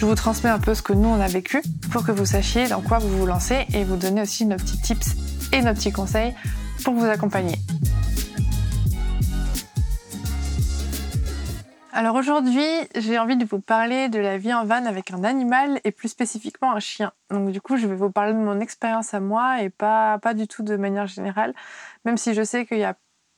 je vous transmets un peu ce que nous on a vécu pour que vous sachiez dans quoi vous vous lancez et vous donner aussi nos petits tips et nos petits conseils pour vous accompagner. Alors aujourd'hui, j'ai envie de vous parler de la vie en van avec un animal et plus spécifiquement un chien. Donc du coup, je vais vous parler de mon expérience à moi et pas, pas du tout de manière générale, même si je sais qu'il y a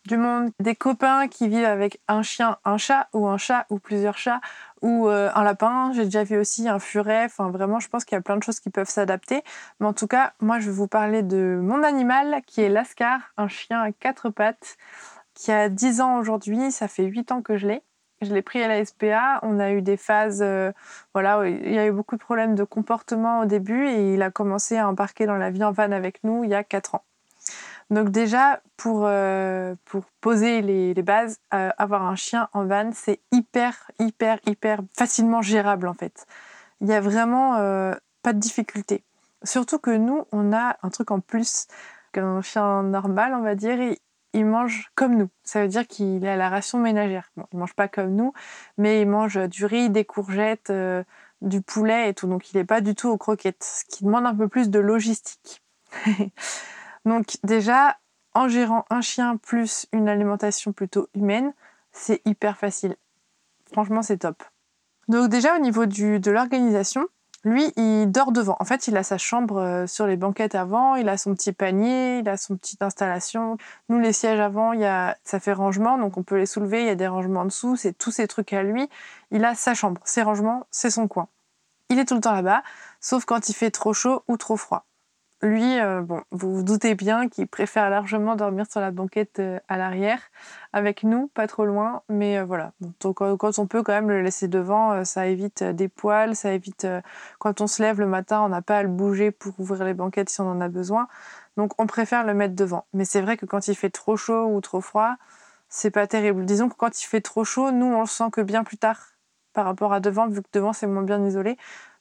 du monde, des copains qui vivent avec un chien, un chat ou un chat ou plusieurs chats ou euh, un lapin. J'ai déjà vu aussi un furet. Enfin, vraiment, je pense qu'il y a plein de choses qui peuvent s'adapter. Mais en tout cas, moi, je vais vous parler de mon animal qui est Lascar, un chien à quatre pattes qui a 10 ans aujourd'hui. Ça fait 8 ans que je l'ai. Je l'ai pris à la SPA. On a eu des phases, euh, voilà, il y a eu beaucoup de problèmes de comportement au début et il a commencé à embarquer dans la vie en van avec nous il y a 4 ans. Donc déjà, pour, euh, poser les, bases, euh, avoir un chien en van, c'est hyper, hyper, hyper facilement gérable en fait. Il n'y a vraiment euh, pas de difficulté. Surtout que nous, on a un truc en plus qu'un chien normal, on va dire, il mange comme nous. Ça veut dire qu'il a la ration ménagère. Bon, il mange pas comme nous, mais il mange du riz, des courgettes, du poulet et tout. Donc il n'est pas du tout aux croquettes, ce qui demande un peu plus de logistique. Donc déjà, en gérant un chien plus une alimentation plutôt humaine, c'est hyper facile. Franchement, c'est top. Donc déjà au niveau de l'organisation, lui, il dort devant. En fait, il a sa chambre euh, sur les banquettes avant, il a son petit panier, il a son petite installation. Nous, les sièges avant, ça fait rangement, donc on peut les soulever, il y a des rangements en dessous, c'est tous ces trucs à lui. Il a sa chambre, ses rangements, c'est son coin. Il est tout le temps là-bas, sauf quand il fait trop chaud ou trop froid. Lui, euh, bon, vous vous doutez bien qu'il préfère largement dormir sur la banquette euh, à l'arrière, avec nous, pas trop loin, mais euh, voilà. Donc, quand on peut quand même le laisser devant, ça évite des poils, ça évite quand on se lève le matin, on n'a pas à le bouger pour ouvrir les banquettes si on en a besoin. Donc on préfère le mettre devant. Mais c'est vrai que quand il fait trop chaud ou trop froid, c'est pas terrible. Disons que quand il fait trop chaud, nous on le sent que bien plus tard par rapport à devant, vu que devant c'est moins bien isolé.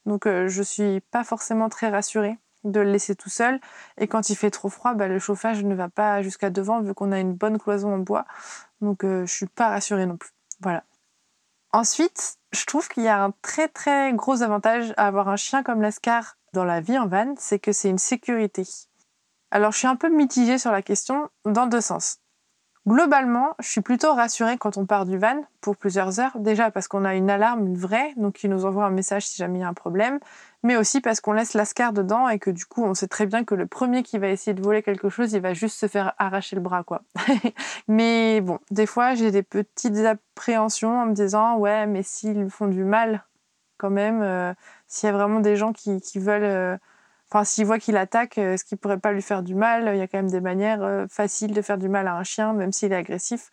Donc je suis pas forcément très rassurée de le laisser tout seul. Et quand il fait trop froid, bah, le chauffage ne va pas jusqu'à devant vu qu'on a une bonne cloison en bois. Donc euh, je suis pas rassurée non plus. Voilà. Ensuite, je trouve qu'il y a un très très gros avantage à avoir un chien comme Lascar dans la vie en van, c'est que c'est une sécurité. Alors je suis un peu mitigée sur la question dans deux sens. Globalement, je suis plutôt rassurée quand on part du van pour plusieurs heures. Déjà parce qu'on a une alarme, une vraie, donc qui nous envoie un message si jamais il y a un problème. Mais aussi parce qu'on laisse l'ascar dedans et que du coup, on sait très bien que le premier qui va essayer de voler quelque chose, il va juste se faire arracher le bras, quoi. mais bon, des fois, j'ai des petites appréhensions en me disant, ouais, mais s'ils font du mal, quand même, euh, s'il y a vraiment des gens qui, veulent. Euh, Enfin, s'il voit qu'il attaque, euh, est-ce qu'il pourrait pas lui faire du mal? Il y a quand même des manières faciles de faire du mal à un chien, même s'il est agressif.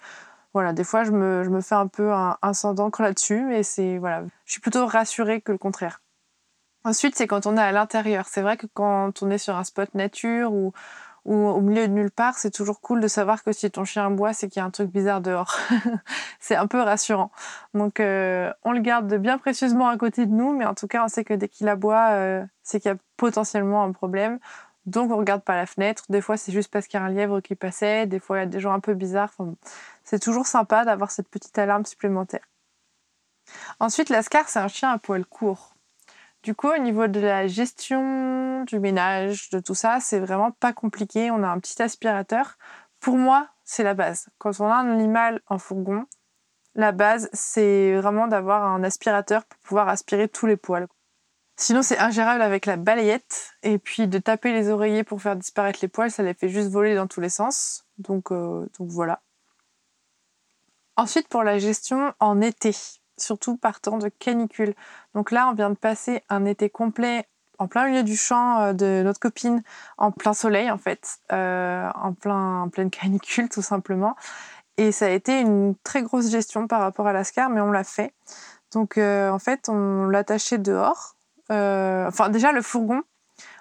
Voilà, des fois, je me, je me fais un peu un, un sang là-dessus, mais c'est voilà, je suis plutôt rassurée que le contraire. Ensuite, c'est quand on est à l'intérieur. C'est vrai que quand on est sur un spot nature ou, ou au milieu de nulle part, c'est toujours cool de savoir que si ton chien boit, c'est qu'il y a un truc bizarre dehors. c'est un peu rassurant. Donc euh, on le garde bien précieusement à côté de nous, mais en tout cas, on sait que dès qu'il aboie, euh, c'est qu'il y a potentiellement un problème. Donc on regarde pas la fenêtre. Des fois c'est juste parce qu'il y a un lièvre qui passait, des fois il y a des gens un peu bizarres. c'est toujours sympa d'avoir cette petite alarme supplémentaire. Ensuite, l'ascar, c'est un chien à poil court. Du coup, au niveau de la gestion du ménage, de tout ça, c'est vraiment pas compliqué. On a un petit aspirateur. Pour moi, c'est la base. Quand on a un animal en fourgon, la base, c'est vraiment d'avoir un aspirateur pour pouvoir aspirer tous les poils. Sinon, c'est ingérable avec la balayette. Et puis, de taper les oreillers pour faire disparaître les poils, ça les fait juste voler dans tous les sens. Donc, euh, donc voilà. Ensuite, pour la gestion en été surtout par temps de canicule. Donc là, on vient de passer un été complet en plein milieu du champ euh, de notre copine, en plein soleil en fait, euh, en, plein, en pleine canicule tout simplement. Et ça a été une très grosse gestion par rapport à l'ascar, mais on l'a fait. Donc euh, en fait, on l'attachait dehors. enfin déjà, le fourgon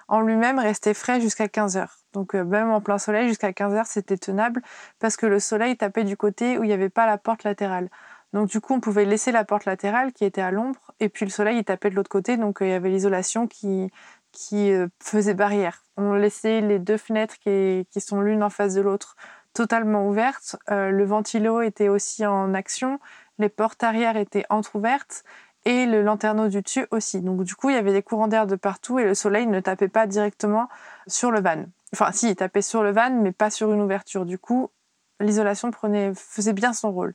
en lui-même restait frais jusqu'à 15 heures. Donc même en plein soleil, jusqu'à 15 heures, c'était tenable parce que le soleil tapait du côté où il n'y avait pas la porte latérale. Donc du coup, on pouvait laisser la porte latérale qui était à l'ombre, et puis le soleil il tapait de l'autre côté, donc euh, il y avait l'isolation qui, qui euh, faisait barrière. On laissait les deux fenêtres qui, sont l'une en face de l'autre totalement ouvertes. Euh, le ventilo était aussi en action, les portes arrière étaient entrouvertes et le lanterneau du dessus aussi. Donc du coup, il y avait des courants d'air de partout et le soleil ne tapait pas directement sur le van. Enfin, si, il tapait sur le van, mais pas sur une ouverture. Du coup, l'isolation faisait bien son rôle.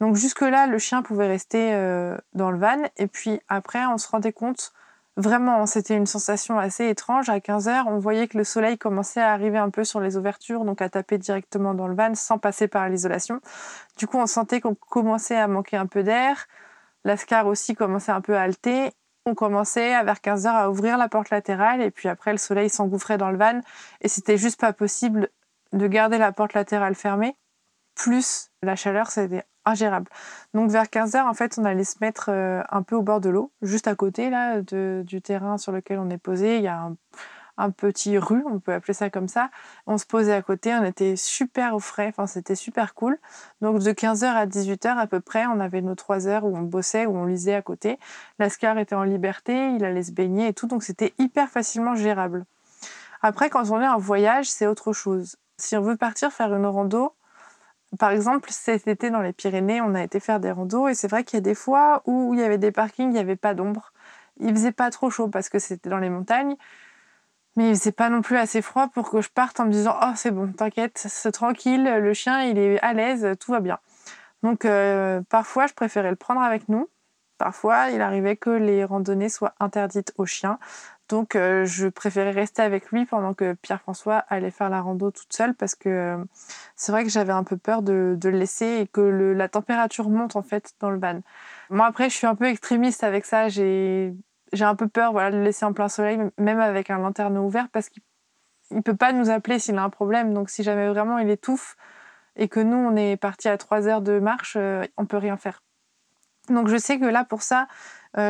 Donc jusque-là, le chien pouvait rester euh, dans le van. Et puis après, on se rendait compte, vraiment, c'était une sensation assez étrange. À 15h, on voyait que le soleil commençait à arriver un peu sur les ouvertures, donc à taper directement dans le van sans passer par l'isolation. Du coup, on sentait qu'on commençait à manquer un peu d'air. L'ascar aussi commençait un peu à halter. On commençait à vers 15h à ouvrir la porte latérale et puis après le soleil s'engouffrait dans le van et c'était juste pas possible de garder la porte latérale fermée. Plus la chaleur, c'était ingérable. Donc vers 15h, en fait, on allait se mettre euh, un peu au bord de l'eau, juste à côté là, du terrain sur lequel on est posé. Il y a un, petit rue, on peut appeler ça comme ça. On se posait à côté, on était super au frais, enfin c'était super cool. Donc de 15h à 18h à peu près, on avait nos 3 heures où on bossait, où on lisait à côté. Lascar était en liberté, il allait se baigner et tout, donc c'était hyper facilement gérable. Après, quand on est en voyage, c'est autre chose. Si on veut partir faire une rando, par exemple, cet été dans les Pyrénées, on a été faire des randos et c'est vrai qu'il y a des fois où il y avait des parkings, il n'y avait pas d'ombre. Il faisait pas trop chaud parce que c'était dans les montagnes, mais il faisait pas non plus assez froid pour que je parte en me disant oh c'est bon, t'inquiète, c'est tranquille, le chien il est à l'aise, tout va bien. Donc euh, parfois je préférais le prendre avec nous. Parfois il arrivait que les randonnées soient interdites aux chiens. Donc euh, je préférais rester avec lui pendant que Pierre-François allait faire la rando toute seule parce que euh, c'est vrai que j'avais un peu peur de, le laisser et que la température monte en fait dans le van. Moi après je suis un peu extrémiste avec ça, j'ai un peu peur voilà, de le laisser en plein soleil même avec un lanterne ouvert parce qu'il ne peut pas nous appeler s'il a un problème. Donc si jamais vraiment il étouffe et que nous on est parti à 3 heures de marche, euh, on peut rien faire. Donc je sais que là pour ça,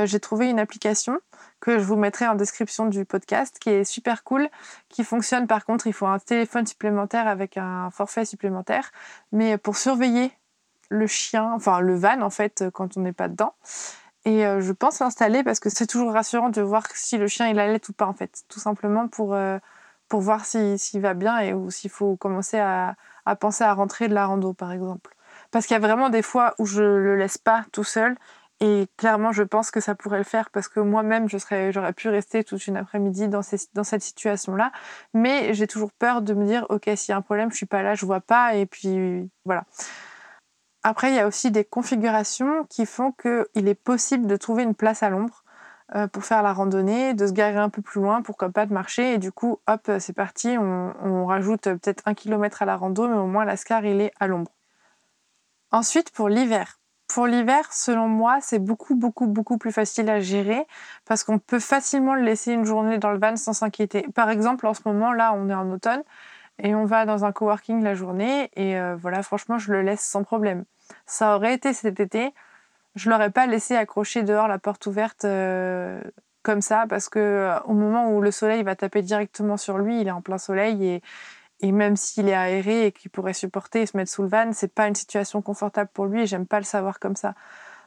j'ai trouvé une application que je vous mettrai en description du podcast, qui est super cool, qui fonctionne par contre, il faut un téléphone supplémentaire avec un forfait supplémentaire, mais pour surveiller le chien, enfin le van en fait, quand on n'est pas dedans. Et euh, je pense l'installer parce que c'est toujours rassurant de voir si le chien il allait ou pas en fait, tout simplement pour, euh, pour voir s'il va bien et ou s'il faut commencer à, à penser à rentrer de la rando par exemple. Parce qu'il y a vraiment des fois où je le laisse pas tout seul et clairement, je pense que ça pourrait le faire parce que moi-même, j'aurais pu rester toute une après-midi dans, cette situation-là. Mais j'ai toujours peur de me dire, OK, s'il y a un problème, je suis pas là, je vois pas. Et puis, voilà. Après, il y a aussi des configurations qui font qu'il est possible de trouver une place à l'ombre euh, pour faire la randonnée, de se garer un peu plus loin, pourquoi pas de marcher. Et du coup, hop, c'est parti, on, on rajoute peut-être un kilomètre à la rando, mais au moins l'ascar, il est à l'ombre. Ensuite, pour l'hiver. Pour l'hiver, selon moi, c'est beaucoup, beaucoup, beaucoup plus facile à gérer parce qu'on peut facilement le laisser une journée dans le van sans s'inquiéter. Par exemple, en ce moment, là, on est en automne et on va dans un coworking la journée et euh, voilà, franchement, je le laisse sans problème. Ça aurait été cet été, je l'aurais pas laissé accrocher dehors la porte ouverte euh, comme ça parce que euh, moment où le soleil va taper directement sur lui, il est en plein soleil et, et même s'il est aéré et qu'il pourrait supporter et se mettre sous le van, c'est pas une situation confortable pour lui j'aime pas le savoir comme ça.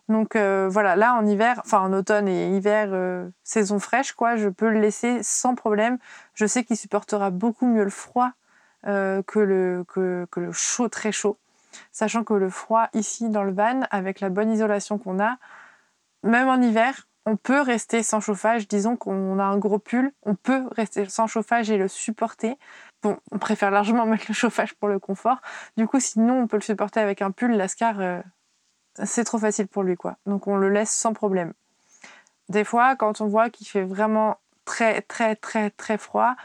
Donc euh, voilà, là en hiver, enfin en automne et hiver, euh, saison fraîche, quoi, je peux le laisser sans problème. Je sais qu'il supportera beaucoup mieux le froid euh, que, le, que, que, le chaud, très chaud. Sachant que le froid ici dans le van, avec la bonne isolation qu'on a, même en hiver, on peut rester sans chauffage. Disons qu'on a un gros pull, on peut rester sans chauffage et le supporter. Bon, on préfère largement mettre le chauffage pour le confort. Du coup, sinon, on peut le supporter avec un pull. Lascar, euh, c'est trop facile pour lui, quoi. Donc, on le laisse sans problème. Des fois, quand on voit qu'il fait vraiment très, très, très, très froid,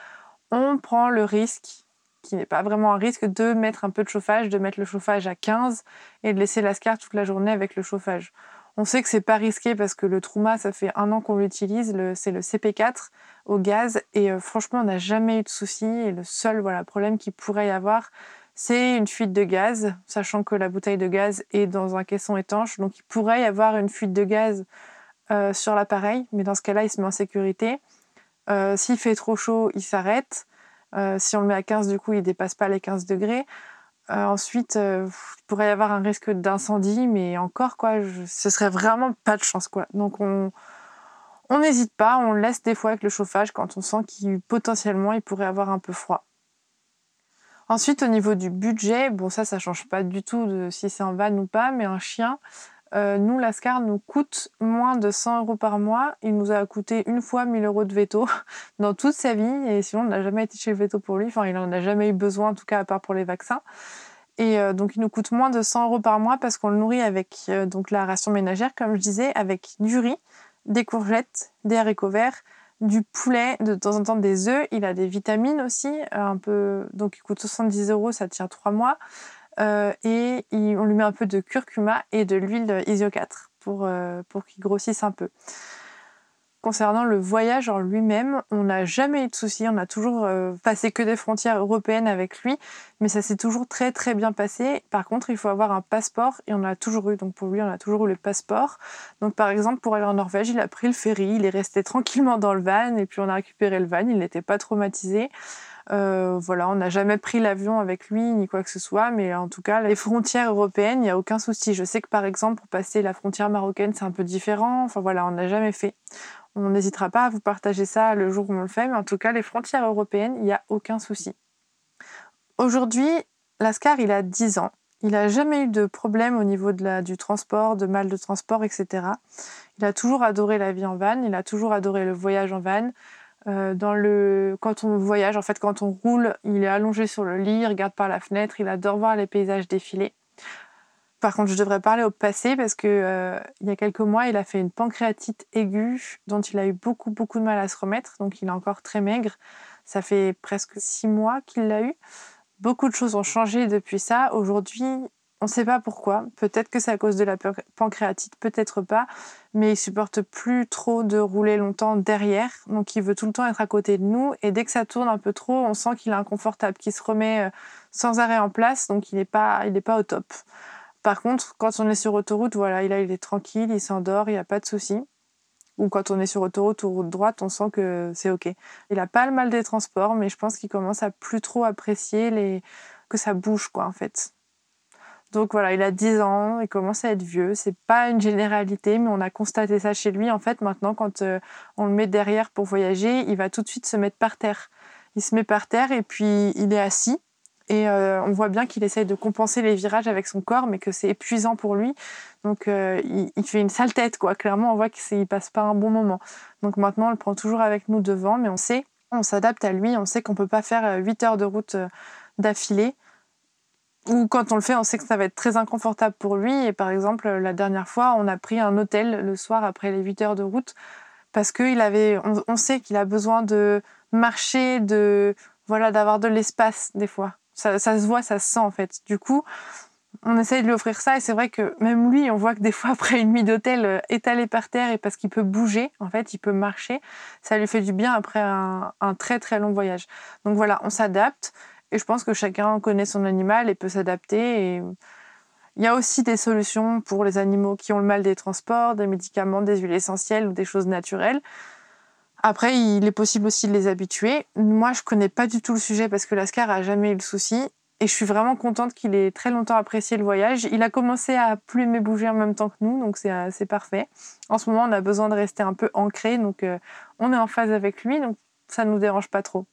on prend le risque, qui n'est pas vraiment un risque, de mettre un peu de chauffage, de mettre le chauffage à 15 et de laisser Lascar toute la journée avec le chauffage. On sait que c'est pas risqué parce que le Trouma, ça fait un an qu'on l'utilise, c'est le CP4 au gaz et euh, franchement, on n'a jamais eu de soucis et le seul problème qu'il pourrait y avoir, c'est une fuite de gaz, sachant que la bouteille de gaz est dans un caisson étanche, donc il pourrait y avoir une fuite de gaz euh, sur l'appareil, mais dans ce cas-là, il se met en sécurité. Euh, s'il fait trop chaud, il s'arrête. si on le met à 15, du coup, il dépasse pas les 15 degrés. Euh, ensuite, euh, il pourrait y avoir un risque d'incendie, mais encore, quoi, ce serait vraiment pas de chance, quoi. Donc, on n'hésite pas, on laisse des fois avec le chauffage quand on sent qu'il potentiellement il pourrait avoir un peu froid. Ensuite, au niveau du budget, bon, ça, ça change pas du tout de si c'est un van ou pas, mais un chien, euh, nous, Lascar nous coûte moins de 100 euros par mois. Il nous a coûté une fois 1000 euros de veto dans toute sa vie. Et sinon, on n'a jamais été chez le veto pour lui. Enfin, il n'en a jamais eu besoin, en tout cas, à part pour les vaccins. Et euh, donc, il nous coûte moins de 100 euros par mois parce qu'on le nourrit avec euh, donc la ration ménagère, comme je disais, avec du riz, des courgettes, des haricots verts, du poulet, de temps en temps des œufs. Il a des vitamines aussi, un peu. Donc, il coûte 70 euros, ça tient 3 mois. Euh, et on lui met un peu de curcuma et de l'huile Isio 4 pour, euh, pour qu'il grossisse un peu. Concernant le voyage en lui-même, on n'a jamais eu de soucis, on a toujours euh, passé que des frontières européennes avec lui, mais ça s'est toujours très très bien passé. Par contre, il faut avoir un passeport et on a toujours eu, donc pour lui, on a toujours eu le passeport. Donc par exemple, pour aller en Norvège, il a pris le ferry, il est resté tranquillement dans le van et puis on a récupéré le van, il n'était pas traumatisé. Euh, voilà, on n'a jamais pris l'avion avec lui ni quoi que ce soit, mais en tout cas, les frontières européennes, il n'y a aucun souci. Je sais que par exemple, pour passer la frontière marocaine, c'est un peu différent. Enfin voilà, on n'a jamais fait. On n'hésitera pas à vous partager ça le jour où on le fait, mais en tout cas, les frontières européennes, il n'y a aucun souci. Aujourd'hui, Lascar, il a 10 ans. Il n'a jamais eu de problème au niveau de la, du transport, de mal de transport, etc. Il a toujours adoré la vie en van, il a toujours adoré le voyage en van. Euh, dans le... Quand on voyage, en fait, quand on roule, il est allongé sur le lit, il regarde par la fenêtre, il adore voir les paysages défiler. Par contre, je devrais parler au passé parce que euh, il y a quelques mois, il a fait une pancréatite aiguë dont il a eu beaucoup beaucoup de mal à se remettre, donc il est encore très maigre. Ça fait presque six mois qu'il l'a eu. Beaucoup de choses ont changé depuis ça. Aujourd'hui, on ne sait pas pourquoi. Peut-être que c'est à cause de la pancréatite, peut-être pas. Mais il supporte plus trop de rouler longtemps derrière. Donc il veut tout le temps être à côté de nous. Et dès que ça tourne un peu trop, on sent qu'il est inconfortable, qu'il se remet euh, sans arrêt en place. Donc il n'est pas, au top. Par contre, quand on est sur autoroute, voilà, il, est tranquille, il s'endort, il n'y a pas de souci. Ou quand on est sur autoroute ou route droite, on sent que c'est OK. Il n'a pas le mal des transports, mais je pense qu'il commence à plus trop apprécier les... que ça bouge, en fait. Donc voilà, il a 10 ans, il commence à être vieux. C'est pas une généralité, mais on a constaté ça chez lui. En fait, maintenant, quand euh, on le met derrière pour voyager, il va tout de suite se mettre par terre. Il se met par terre et puis il est assis. Et euh, on voit bien qu'il essaye de compenser les virages avec son corps, mais que c'est épuisant pour lui. Donc euh, il, fait une sale tête, quoi. Clairement, on voit qu'il passe pas un bon moment. Donc maintenant, on le prend toujours avec nous devant, mais on sait, on s'adapte à lui. On sait qu'on peut pas faire 8 heures de route d'affilée ou quand on le fait, on sait que ça va être très inconfortable pour lui. Et par exemple, la dernière fois, on a pris un hôtel le soir après les 8 heures de route parce qu'il avait, on, sait qu'il a besoin de marcher, de voilà, d'avoir de l'espace des fois. Ça, se voit, ça se sent en fait. Du coup, on essaye de lui offrir ça et c'est vrai que même lui, on voit que des fois après une nuit d'hôtel euh, étalé par terre et parce qu'il peut bouger, en fait, il peut marcher, ça lui fait du bien après un très très long voyage. Donc voilà, on s'adapte. Et je pense que chacun connaît son animal et peut s'adapter. Il y a aussi des solutions pour les animaux qui ont le mal des transports, des médicaments, des huiles essentielles ou des choses naturelles. Après, il est possible aussi de les habituer. Moi, je connais pas du tout le sujet parce que l'ascar a jamais eu le souci. Et je suis vraiment contente qu'il ait très longtemps apprécié le voyage. Il a commencé à plus aimer bouger en même temps que nous, donc c'est parfait. En ce moment, on a besoin de rester un peu ancré, donc euh, on est en phase avec lui, donc ça ne nous dérange pas trop.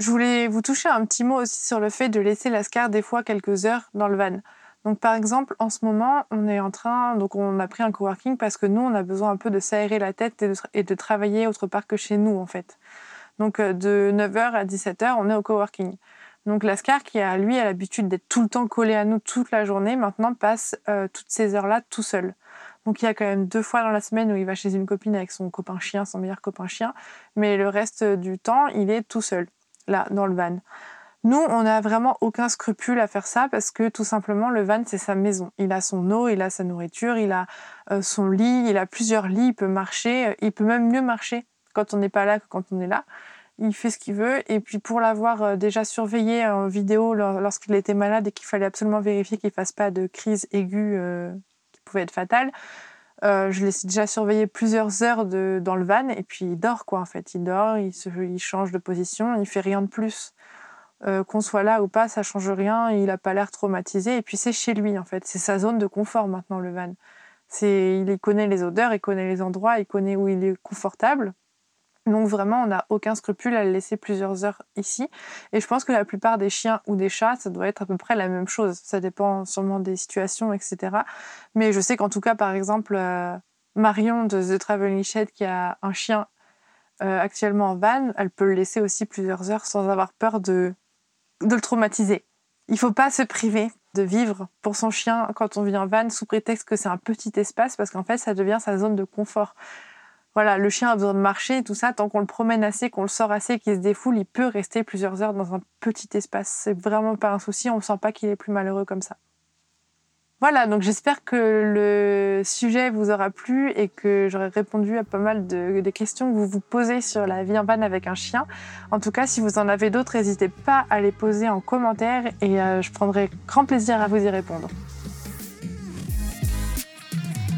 Je voulais vous toucher un petit mot aussi sur le fait de laisser Lascar des fois quelques heures dans le van. Donc par exemple, en ce moment, on est en train, donc on a pris un coworking parce que nous, on a besoin un peu de s'aérer la tête et de, travailler autre part que chez nous en fait. Donc euh, de 9h à 17h, on est au coworking. Donc Lascar, qui a lui a l'habitude d'être tout le temps collé à nous toute la journée, maintenant passe euh, toutes ces heures-là tout seul. Donc il y a quand même deux fois dans la semaine où il va chez une copine avec son copain chien, son meilleur copain chien, mais le reste du temps, il est tout seul, là, dans le van. Nous, on n'a vraiment aucun scrupule à faire ça parce que tout simplement, le van, c'est sa maison. Il a son eau, il a sa nourriture, il a euh, son lit, il a plusieurs lits, il peut marcher, euh, il peut même mieux marcher quand on n'est pas là que quand on est là. Il fait ce qu'il veut. Et puis pour l'avoir euh, déjà surveillé en vidéo lorsqu'il était malade et qu'il fallait absolument vérifier qu'il ne fasse pas de crise aiguë qui pouvait être fatale, je l'ai déjà surveillé plusieurs heures dans le van et puis il dort quoi en fait. Il dort, il, il change de position, il fait rien de plus. Euh, qu'on soit là ou pas, ça change rien. Il n'a pas l'air traumatisé. Et puis c'est chez lui en fait. C'est sa zone de confort maintenant le van. C'est, il connaît les odeurs, il connaît les endroits, il connaît où il est confortable. Donc vraiment, on n'a aucun scrupule à le laisser plusieurs heures ici. Et je pense que la plupart des chiens ou des chats, ça doit être à peu près la même chose. Ça dépend sûrement des situations, etc. Mais je sais qu'en tout cas, par exemple, euh, Marion de The Traveling Shed, qui a un chien euh, actuellement en van, elle peut le laisser aussi plusieurs heures sans avoir peur de de le traumatiser. Il faut pas se priver de vivre pour son chien quand on vit en van sous prétexte que c'est un petit espace parce qu'en fait ça devient sa zone de confort. Voilà, le chien a besoin de marcher tout ça, tant qu'on le promène assez, qu'on le sort assez, qu'il se défoule, il peut rester plusieurs heures dans un petit espace. C'est vraiment pas un souci, on ne sent pas qu'il est plus malheureux comme ça. Voilà, donc j'espère que le sujet vous aura plu et que j'aurai répondu à pas mal de, questions que vous vous posez sur la vie en van avec un chien. En tout cas, si vous en avez d'autres, n'hésitez pas à les poser en commentaire et euh, je prendrai grand plaisir à vous y répondre.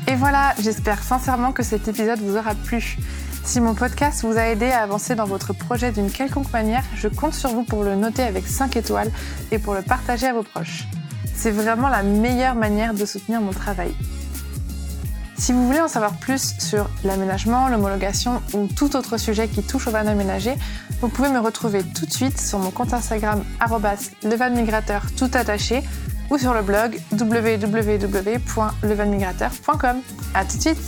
Et voilà, j'espère sincèrement que cet épisode vous aura plu. Si mon podcast vous a aidé à avancer dans votre projet d'une quelconque manière, je compte sur vous pour le noter avec 5 étoiles et pour le partager à vos proches. C'est vraiment la meilleure manière de soutenir mon travail. Si vous voulez en savoir plus sur l'aménagement, l'homologation ou tout autre sujet qui touche au van aménagé, vous pouvez me retrouver tout de suite sur mon compte Instagram levanmigrateur tout attaché ou sur le blog www.levanmigrateur.com. À tout de suite